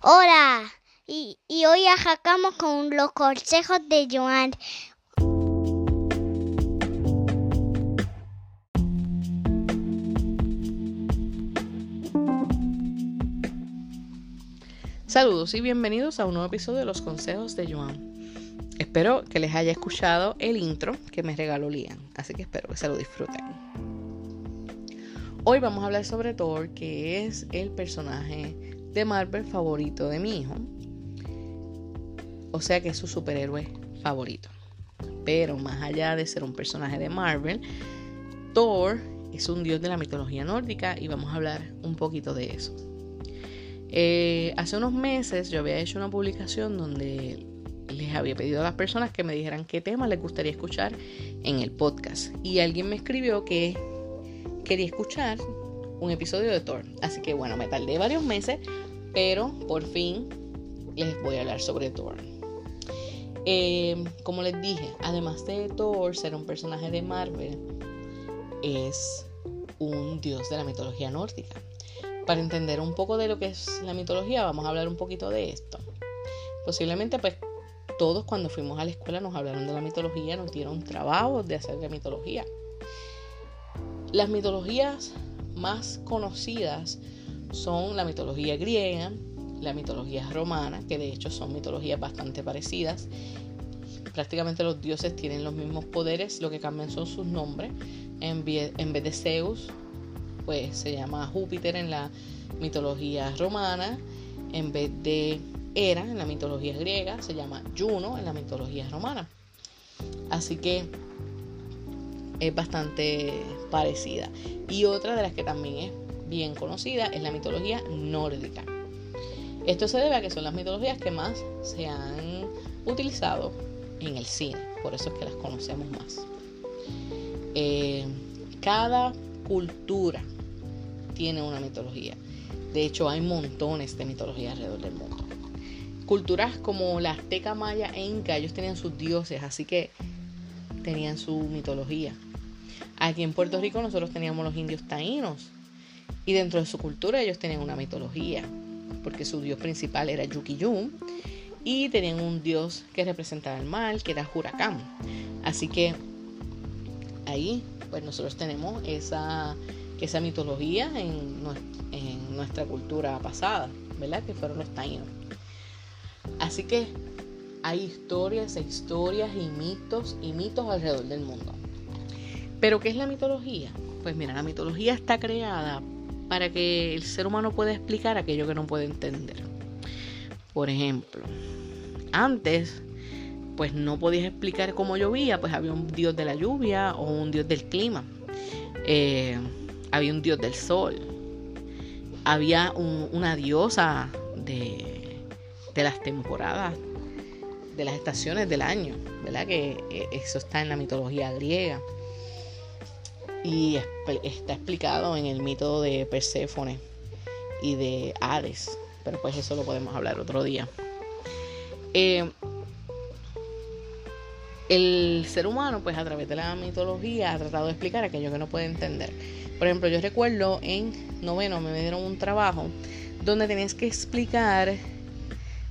Hola, y, y hoy arrancamos con los consejos de Joan. Saludos y bienvenidos a un nuevo episodio de Los Consejos de Joan. Espero que les haya escuchado el intro que me regaló Lian, así que espero que se lo disfruten. Hoy vamos a hablar sobre Thor, que es el personaje de Marvel favorito de mi hijo. O sea que es su superhéroe favorito. Pero más allá de ser un personaje de Marvel, Thor es un dios de la mitología nórdica y vamos a hablar un poquito de eso. Eh, hace unos meses yo había hecho una publicación donde les había pedido a las personas que me dijeran qué tema les gustaría escuchar en el podcast. Y alguien me escribió que quería escuchar un episodio de Thor. Así que bueno, me tardé varios meses, pero por fin les voy a hablar sobre Thor. Eh, como les dije, además de Thor ser un personaje de Marvel, es un dios de la mitología nórdica. Para entender un poco de lo que es la mitología, vamos a hablar un poquito de esto. Posiblemente, pues, todos cuando fuimos a la escuela nos hablaron de la mitología, nos dieron trabajo de hacer de mitología. Las mitologías más conocidas son la mitología griega, la mitología romana, que de hecho son mitologías bastante parecidas. Prácticamente los dioses tienen los mismos poderes, lo que cambian son sus nombres. En vez, de Zeus, pues se llama Júpiter en la mitología romana. En vez de Hera en la mitología griega, se llama Juno en la mitología romana. Así que es bastante parecida. Y otra de las que también es bien conocida es la mitología nórdica. Esto se debe a que son las mitologías que más se han utilizado en el cine, por eso es que las conocemos más. Eh, cada cultura tiene una mitología. De hecho, hay montones de mitologías alrededor del mundo. Culturas como la azteca, maya e inca, ellos tenían sus dioses, así que tenían su mitología. Aquí en Puerto Rico nosotros teníamos los indios taínos y dentro de su cultura ellos tenían una mitología, porque su dios principal era Yukiyum y tenían un dios que representaba el mal, que era Huracán. Así que ahí pues nosotros tenemos esa, esa mitología en, en nuestra cultura pasada, ¿verdad? Que fueron los taínos. Así que hay historias e historias y mitos y mitos alrededor del mundo. Pero ¿qué es la mitología? Pues mira, la mitología está creada para que el ser humano pueda explicar aquello que no puede entender. Por ejemplo, antes pues no podías explicar cómo llovía, pues había un dios de la lluvia o un dios del clima. Eh, había un dios del sol. Había una diosa de, de las temporadas, de las estaciones del año, ¿verdad? Que eh, eso está en la mitología griega y está explicado en el mito de Perséfone y de Hades, pero pues eso lo podemos hablar otro día. Eh, el ser humano, pues a través de la mitología, ha tratado de explicar aquello que no puede entender. Por ejemplo, yo recuerdo en noveno me dieron un trabajo donde tenías que explicar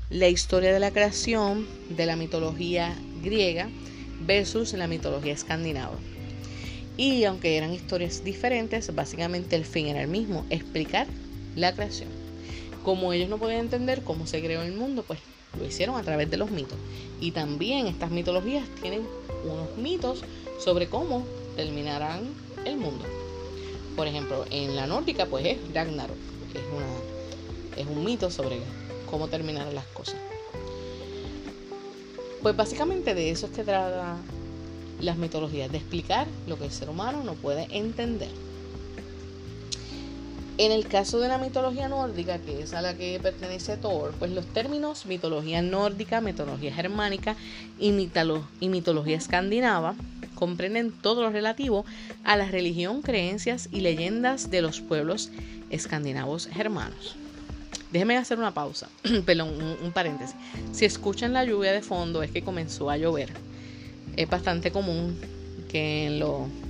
la historia de la creación de la mitología griega versus la mitología escandinava. Y aunque eran historias diferentes, básicamente el fin era el mismo, explicar la creación. Como ellos no podían entender cómo se creó el mundo, pues lo hicieron a través de los mitos. Y también estas mitologías tienen unos mitos sobre cómo terminarán el mundo. Por ejemplo, en la nórdica pues es Ragnarok, es, una, es un mito sobre cómo terminarán las cosas. Pues básicamente de eso es que trata las mitologías, de explicar lo que el ser humano no puede entender. En el caso de la mitología nórdica, que es a la que pertenece Thor, pues los términos mitología nórdica, mitología germánica y, y mitología escandinava comprenden todo lo relativo a la religión, creencias y leyendas de los pueblos escandinavos germanos. Déjenme hacer una pausa, perdón, un paréntesis. Si escuchan la lluvia de fondo es que comenzó a llover es bastante común que en,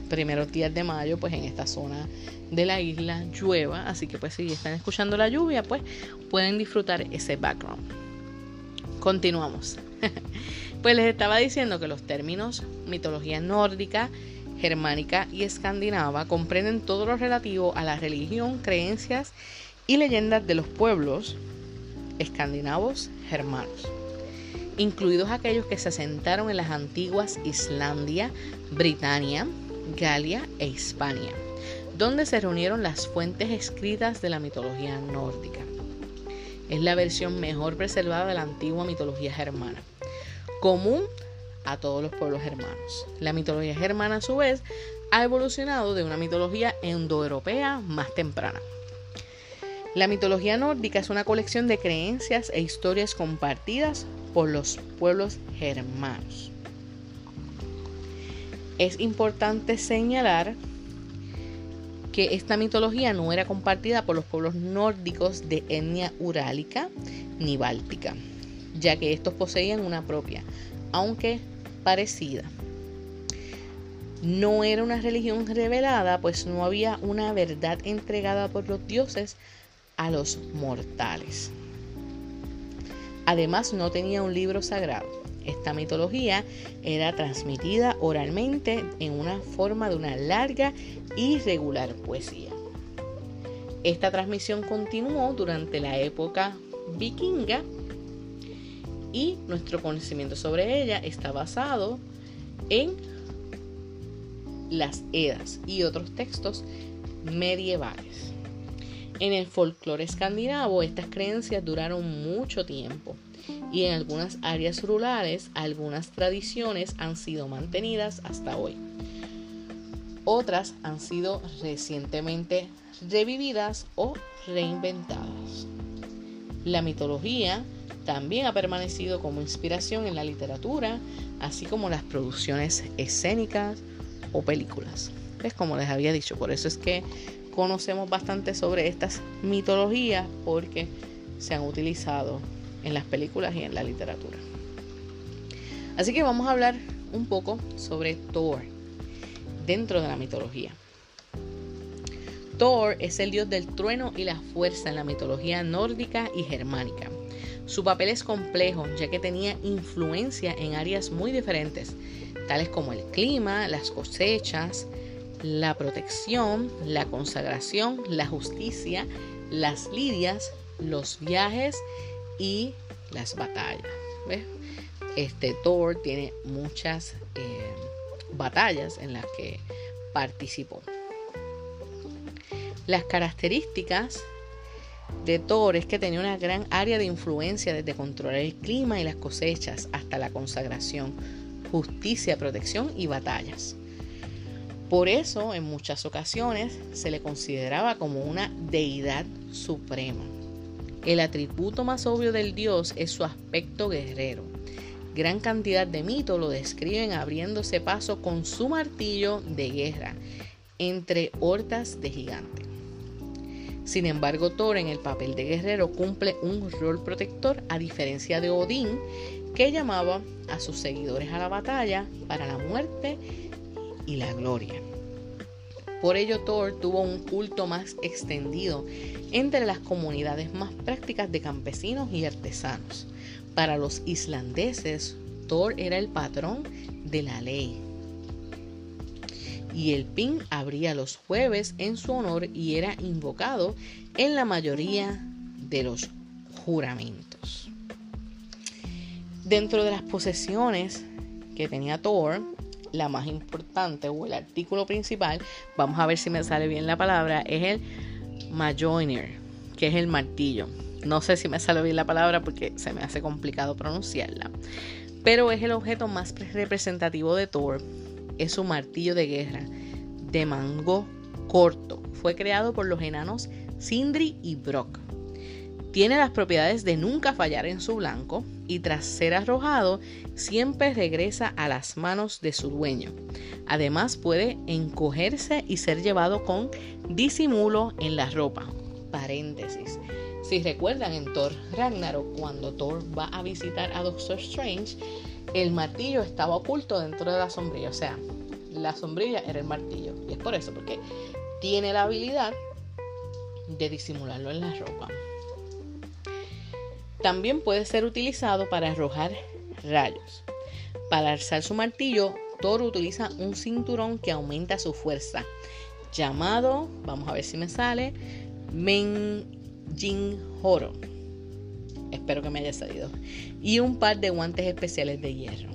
primeros días de mayo, pues en esta zona de la isla llueva. Así que pues si están escuchando la lluvia, pues pueden disfrutar ese background. Continuamos. pues les estaba diciendo que los términos mitología nórdica, germánica y escandinava comprenden todo lo relativo a la religión, creencias y leyendas de los pueblos escandinavos germanos, incluidos aquellos que se asentaron en las antiguas Islandia, Britania, Galia e Hispania, donde se reunieron las fuentes escritas de la mitología nórdica. Es la versión mejor preservada de la antigua mitología germana, común a todos los pueblos germanos. La mitología germana, a su vez, ha evolucionado de una mitología endoeuropea más temprana. La mitología nórdica es una colección de creencias e historias compartidas por los pueblos germanos. Es importante señalar que esta mitología no era compartida por los pueblos nórdicos de etnia urálica ni báltica, ya que estos poseían una propia, aunque parecida. No era una religión revelada, pues no había una verdad entregada por los dioses a los mortales. Además, no tenía un libro sagrado. Esta mitología era transmitida oralmente en una forma de una larga y regular poesía. Esta transmisión continuó durante la época vikinga y nuestro conocimiento sobre ella está basado en las Edas y otros textos medievales. En el folclore escandinavo estas creencias duraron mucho tiempo y en algunas áreas rurales algunas tradiciones han sido mantenidas hasta hoy. Otras han sido recientemente revividas o reinventadas. La mitología también ha permanecido como inspiración en la literatura, así como las producciones escénicas o películas. Es como les había dicho, por eso es que conocemos bastante sobre estas mitologías porque se han utilizado en las películas y en la literatura. Así que vamos a hablar un poco sobre Thor dentro de la mitología. Thor es el dios del trueno y la fuerza en la mitología nórdica y germánica. Su papel es complejo ya que tenía influencia en áreas muy diferentes, tales como el clima, las cosechas, la protección, la consagración, la justicia, las lidias, los viajes y las batallas. Este Thor tiene muchas eh, batallas en las que participó. Las características de Thor es que tenía una gran área de influencia desde controlar el clima y las cosechas hasta la consagración, justicia, protección y batallas. Por eso, en muchas ocasiones, se le consideraba como una deidad suprema. El atributo más obvio del dios es su aspecto guerrero. Gran cantidad de mitos lo describen abriéndose paso con su martillo de guerra entre hordas de gigantes. Sin embargo, Thor en el papel de guerrero cumple un rol protector a diferencia de Odín, que llamaba a sus seguidores a la batalla para la muerte y la gloria. Por ello Thor tuvo un culto más extendido entre las comunidades más prácticas de campesinos y artesanos. Para los islandeses, Thor era el patrón de la ley. Y el pin abría los jueves en su honor y era invocado en la mayoría de los juramentos. Dentro de las posesiones que tenía Thor, la más importante o el artículo principal, vamos a ver si me sale bien la palabra, es el Majoiner, que es el martillo. No sé si me sale bien la palabra porque se me hace complicado pronunciarla. Pero es el objeto más representativo de Thor. Es su martillo de guerra de mango corto. Fue creado por los enanos Sindri y Brock. Tiene las propiedades de nunca fallar en su blanco y tras ser arrojado siempre regresa a las manos de su dueño. Además puede encogerse y ser llevado con disimulo en la ropa. Paréntesis. Si recuerdan en Thor Ragnarok, cuando Thor va a visitar a Doctor Strange, el martillo estaba oculto dentro de la sombrilla. O sea, la sombrilla era el martillo. Y es por eso, porque tiene la habilidad de disimularlo en la ropa. También puede ser utilizado para arrojar rayos. Para alzar su martillo, Thor utiliza un cinturón que aumenta su fuerza, llamado, vamos a ver si me sale, Menjin Horo. Espero que me haya salido. Y un par de guantes especiales de hierro.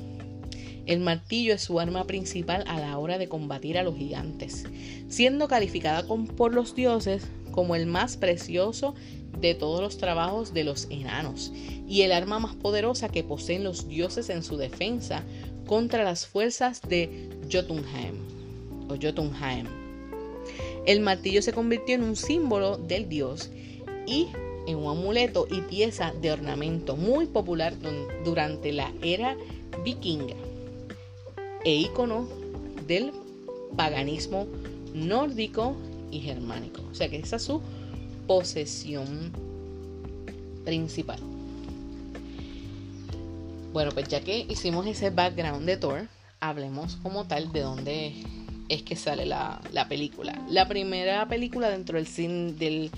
El martillo es su arma principal a la hora de combatir a los gigantes, siendo calificada por los dioses como el más precioso de todos los trabajos de los enanos y el arma más poderosa que poseen los dioses en su defensa contra las fuerzas de Jotunheim o Jotunheim. El martillo se convirtió en un símbolo del dios y en un amuleto y pieza de ornamento muy popular durante la era vikinga e ícono del paganismo nórdico y germánico. O sea que esa es su posesión principal. Bueno, pues ya que hicimos ese background de Thor, hablemos como tal de dónde es que sale la, película. La primera película dentro del, del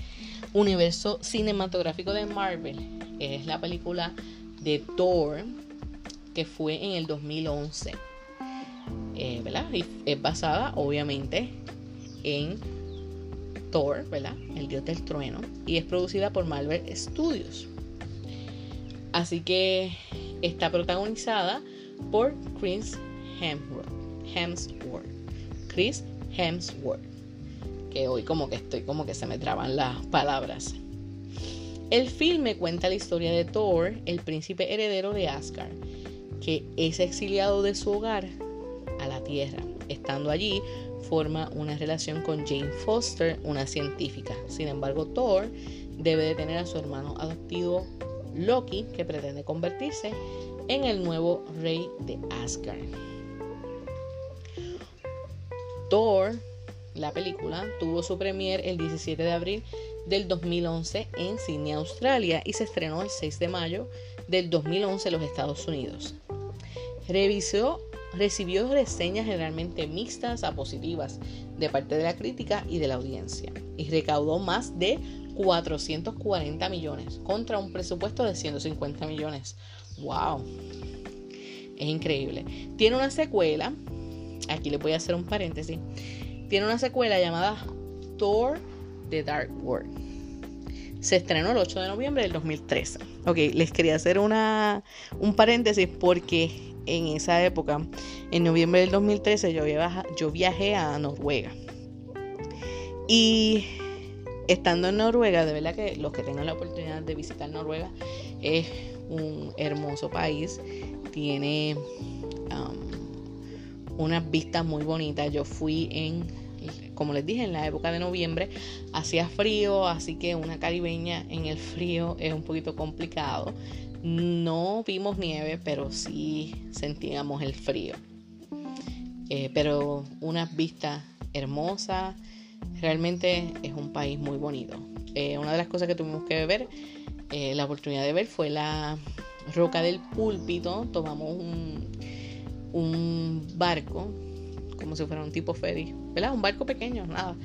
universo cinematográfico de Marvel es la película de Thor, que fue en el 2011. Eh, ¿Verdad? Y es basada, obviamente, en Thor, ¿verdad? El dios del trueno. Y es producida por Marvel Studios. Así que está protagonizada por Chris Hemsworth. Hemsworth. Chris Hemsworth. Que hoy como que estoy como que se me traban las palabras. El filme cuenta la historia de Thor, el príncipe heredero de Asgard, que es exiliado de su hogar a la Tierra. Estando allí, forma una relación con Jane Foster, una científica. Sin embargo, Thor debe de tener a su hermano adoptivo Loki, que pretende convertirse en el nuevo rey de Asgard. Thor, la película, tuvo su premier el 17 de abril del 2011 en Sydney, Australia, y se estrenó el 6 de mayo del 2011 en los Estados Unidos. Revisó recibió reseñas generalmente mixtas a positivas de parte de la crítica y de la audiencia y recaudó más de 440 millones contra un presupuesto de 150 millones. ¡Wow! Es increíble. Tiene una secuela, aquí le voy a hacer un paréntesis, tiene una secuela llamada Thor The Dark World. Se estrenó el 8 de noviembre del 2013. Ok, les quería hacer una, un paréntesis porque en esa época, en noviembre del 2013, yo, yo viajé a Noruega. Y estando en Noruega, de verdad que los que tengan la oportunidad de visitar Noruega, es un hermoso país. Tiene um, unas vistas muy bonitas. Yo fui en, como les dije, en la época de noviembre. Hacía frío, así que una caribeña en el frío es un poquito complicado. No vimos nieve, pero sí sentíamos el frío. Eh, pero unas vistas hermosas. Realmente es un país muy bonito. Eh, una de las cosas que tuvimos que ver, eh, la oportunidad de ver, fue la roca del púlpito. Tomamos un, barco, como si fuera un tipo ferry, ¿verdad? Un barco pequeño, nada.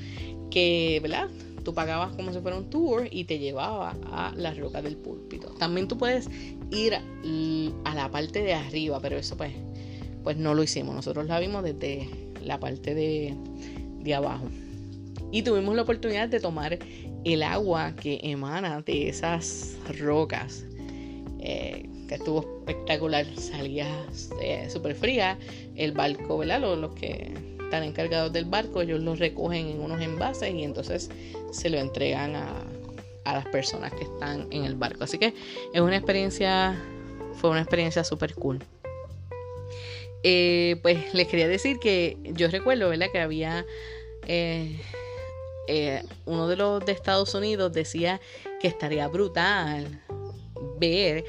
Que, ¿verdad? Tú pagabas como si fuera un tour y te llevaba a la roca del púlpito. También tú puedes ir a la parte de arriba, pero eso pues, pues no lo hicimos. Nosotros la vimos desde la parte de, de abajo. Y tuvimos la oportunidad de tomar el agua que emana de esas rocas. Eh, que estuvo espectacular. Salía eh, súper fría. El barco, ¿verdad? Los, los que están encargados del barco, ellos lo recogen en unos envases y entonces se lo entregan a, las personas que están en el barco. Así que es una experiencia, fue una experiencia súper cool. Eh, pues les quería decir que yo recuerdo, ¿verdad? Que había eh, eh, uno de los de Estados Unidos decía que estaría brutal ver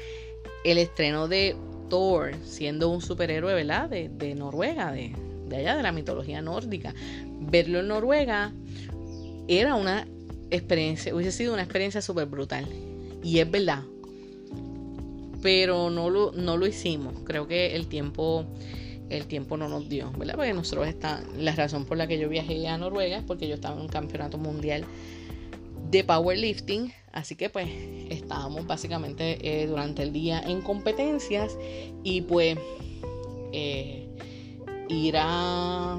el estreno de Thor siendo un superhéroe, ¿verdad? De, de Noruega, de, de allá, de la mitología nórdica. Verlo en Noruega era una experiencia, hubiese sido una experiencia súper brutal. Y es verdad. Pero no lo, no lo hicimos. Creo que el tiempo el tiempo no nos dio, ¿verdad? Porque nosotros está, la razón por la que yo viajé a Noruega es porque yo estaba en un campeonato mundial de powerlifting, así que pues estábamos básicamente eh, durante el día en competencias y pues eh, ir a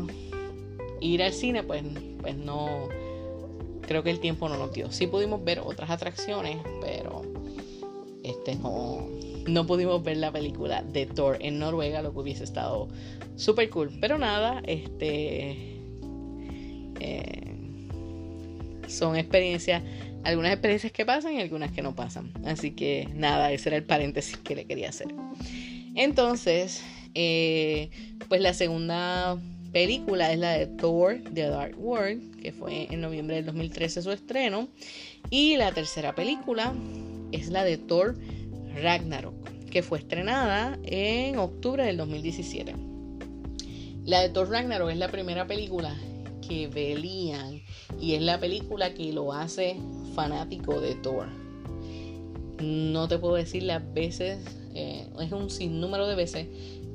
ir al cine pues, pues no creo que el tiempo no nos dio. Sí pudimos ver otras atracciones, pero este no no pudimos ver la película de Thor en Noruega, lo que hubiese estado súper cool. Pero nada, este. Eh, son experiencias, algunas experiencias que pasan y algunas que no pasan. Así que nada, ese era el paréntesis que le quería hacer. Entonces, eh, pues la segunda película es la de Thor The Dark World, que fue en noviembre del 2013 su estreno. Y la tercera película es la de Thor Ragnarok, que fue estrenada en octubre del 2017. La de Thor Ragnarok es la primera película que veían y es la película que lo hace fanático de Thor. No te puedo decir las veces, eh, es un sinnúmero de veces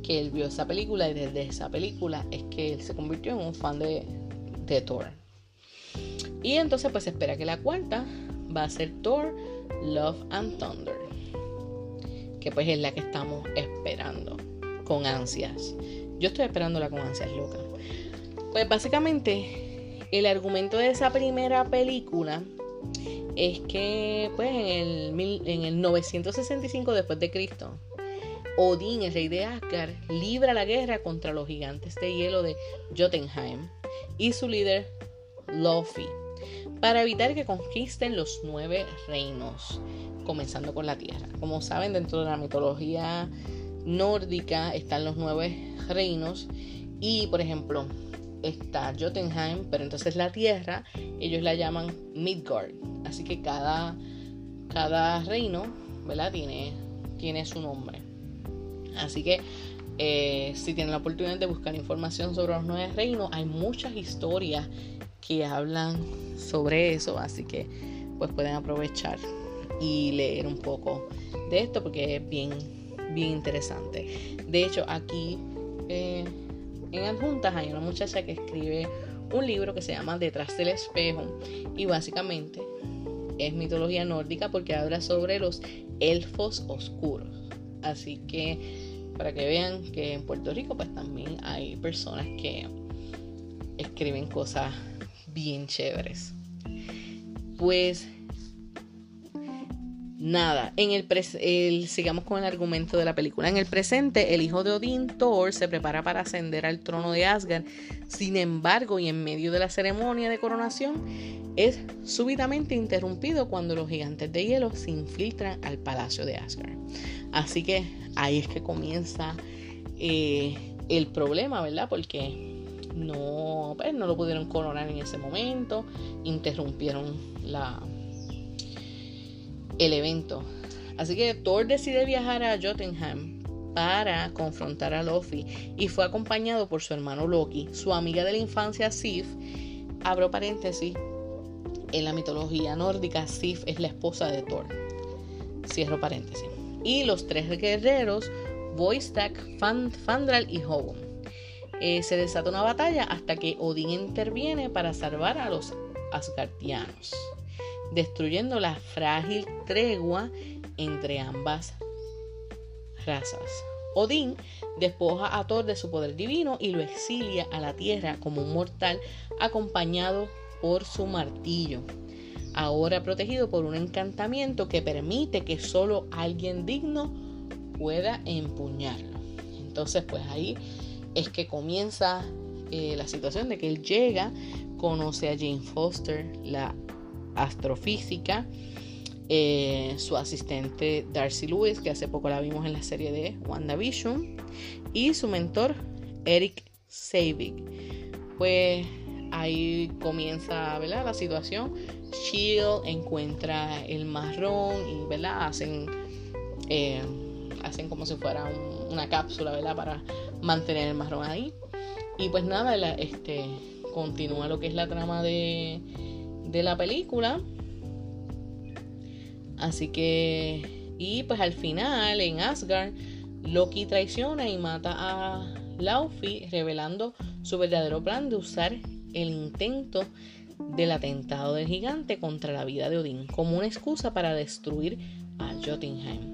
que él vio esa película y desde esa película es que él se convirtió en un fan de, Thor. Y entonces pues espera que la cuarta va a ser Thor, Love and Thunder que pues es la que estamos esperando con ansias. Yo estoy esperándola con ansias loca. Pues básicamente el argumento de esa primera película es que pues en el, en el 965 después de Cristo, Odín, el rey de Asgard, libra la guerra contra los gigantes de hielo de Jotunheim y su líder Lofi para evitar que conquisten los nueve reinos comenzando con la tierra. Como saben, dentro de la mitología nórdica están los nueve reinos y, por ejemplo, está Jotunheim, pero entonces la tierra, ellos la llaman Midgard. Así que cada, cada reino, ¿verdad? Tiene, tiene su nombre. Así que eh, si tienen la oportunidad de buscar información sobre los nueve reinos, hay muchas historias que hablan sobre eso, así que pues pueden aprovechar y leer un poco de esto porque es bien, bien interesante. De hecho, aquí eh, en Adjuntas hay una muchacha que escribe un libro que se llama Detrás del espejo y básicamente es mitología nórdica porque habla sobre los elfos oscuros. Así que para que vean que en Puerto Rico pues también hay personas que escriben cosas bien chéveres. Pues Nada, en el, sigamos con el argumento de la película. En el presente, el hijo de Odín, Thor, se prepara para ascender al trono de Asgard. Sin embargo, y en medio de la ceremonia de coronación, es súbitamente interrumpido cuando los gigantes de hielo se infiltran al palacio de Asgard. Así que ahí es que comienza eh, el problema, ¿verdad? Porque no, pues, no lo pudieron coronar en ese momento, interrumpieron la el evento. Así que Thor decide viajar a Jotunheim para confrontar a Loki y fue acompañado por su hermano Loki, su amiga de la infancia Sif. Abro paréntesis, en la mitología nórdica Sif es la esposa de Thor. Cierro paréntesis. Y los tres guerreros, Voistak, Fandral y Hogun. Eh, se desata una batalla hasta que Odín interviene para salvar a los Asgardianos destruyendo la frágil tregua entre ambas razas. Odín despoja a Thor de su poder divino y lo exilia a la tierra como un mortal acompañado por su martillo, ahora protegido por un encantamiento que permite que solo alguien digno pueda empuñarlo. Entonces pues ahí es que comienza eh, la situación de que él llega, conoce a Jane Foster, la astrofísica, eh, su asistente Darcy Lewis, que hace poco la vimos en la serie de WandaVision, y su mentor Eric Savig. Pues ahí comienza ¿verdad? la situación. Shield encuentra el marrón y ¿verdad? hacen, eh, hacen como si fuera una cápsula ¿verdad? para mantener el marrón ahí. Y pues nada, este, continúa lo que es la trama de, de la película. Así que, y pues al final en Asgard, Loki traiciona y mata a Laufey revelando su verdadero plan de usar el intento del atentado del gigante contra la vida de Odín como una excusa para destruir a Jotunheim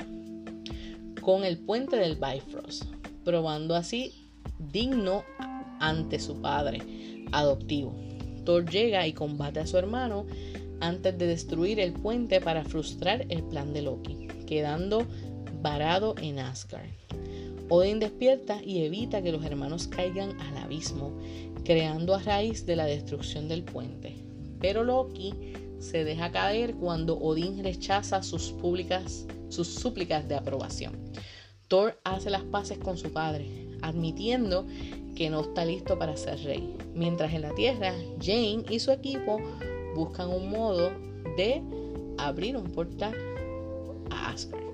con el puente del Bifrost, probando así digno ante su padre adoptivo. Thor llega y combate a su hermano antes de destruir el puente para frustrar el plan de Loki, quedando varado en Asgard. Odin despierta y evita que los hermanos caigan al abismo, creando a raíz de la destrucción del puente. Pero Loki se deja caer cuando Odín rechaza sus, públicas, sus súplicas de aprobación. Thor hace las paces con su padre, admitiendo que no está listo para ser rey. Mientras en la Tierra, Jane y su equipo buscan un modo de abrir un portal a Asgard.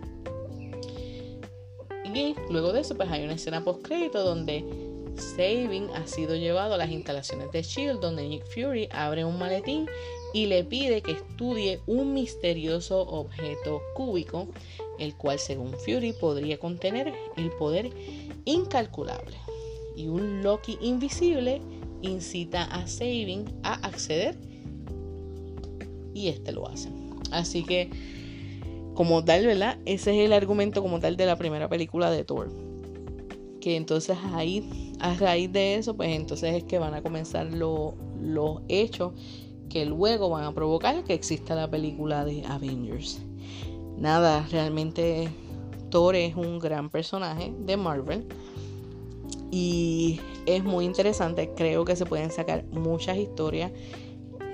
Y luego de eso, pues hay una escena post crédito donde Saving ha sido llevado a las instalaciones de Shield, donde Nick Fury abre un maletín y le pide que estudie un misterioso objeto cúbico, el cual según Fury podría contener el poder incalculable. Y un Loki invisible incita a Saving a acceder y este lo hace. Así que, como tal, ¿verdad? Ese es el argumento como tal de la primera película de Thor. Que entonces ahí, a raíz de eso, pues entonces es que van a comenzar los hechos que luego van a provocar que exista la película de Avengers. Nada, realmente Thor es un gran personaje de Marvel y es muy interesante. Creo que se pueden sacar muchas historias.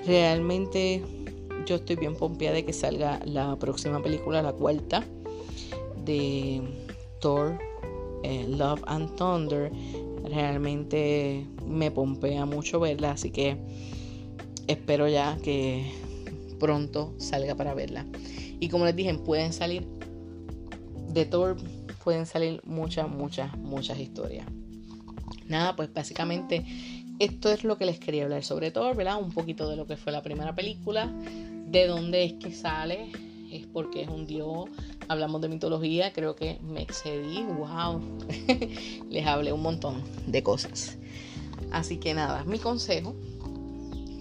Realmente yo estoy bien pompeada de que salga la próxima película, la cuarta, de Thor, eh, Love and Thunder. Realmente me pompea mucho verla, así que espero ya que pronto salga para verla. Y como les dije, pueden salir de Thor, pueden salir muchas, muchas, muchas historias. Nada, pues básicamente esto es lo que les quería hablar sobre Thor, ¿verdad? Un poquito de lo que fue la primera película, de dónde es que sale, es porque es un dios, hablamos de mitología, creo que me excedí, wow, les hablé un montón de cosas. Así que nada, mi consejo,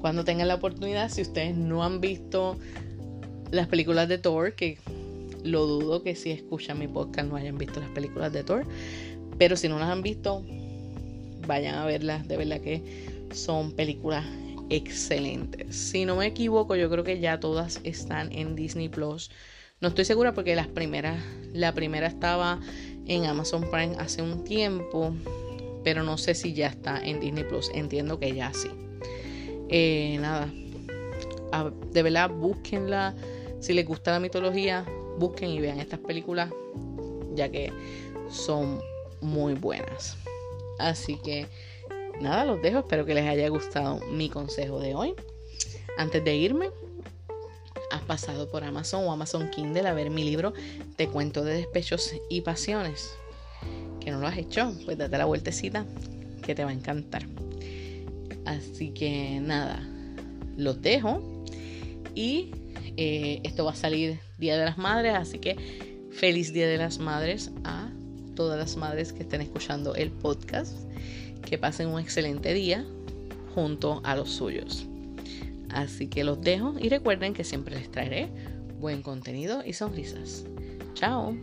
cuando tengan la oportunidad, si ustedes no han visto las películas de Thor, que lo dudo que si escuchan mi podcast no hayan visto las películas de Thor, pero si no las han visto, vayan a verlas, de verdad que son películas excelentes. Si no me equivoco, yo creo que ya todas están en Disney Plus. No estoy segura porque las primeras, la primera estaba en Amazon Prime hace un tiempo, pero no sé si ya está en Disney Plus. Entiendo que ya sí. Eh, nada, de verdad, búsquenla. Si les gusta la mitología, busquen y vean estas películas, ya que son muy buenas. Así que nada, los dejo. Espero que les haya gustado mi consejo de hoy. Antes de irme, has pasado por Amazon o Amazon Kindle a ver mi libro Te cuento de despechos y pasiones. Que no lo has hecho, pues date la vueltecita que te va a encantar. Así que nada, los dejo. Y eh, esto va a salir Día de las Madres, así que feliz Día de las Madres a todas las madres que estén escuchando el podcast. Que pasen un excelente día junto a los suyos. Así que los dejo y recuerden que siempre les traeré buen contenido y sonrisas. Chao.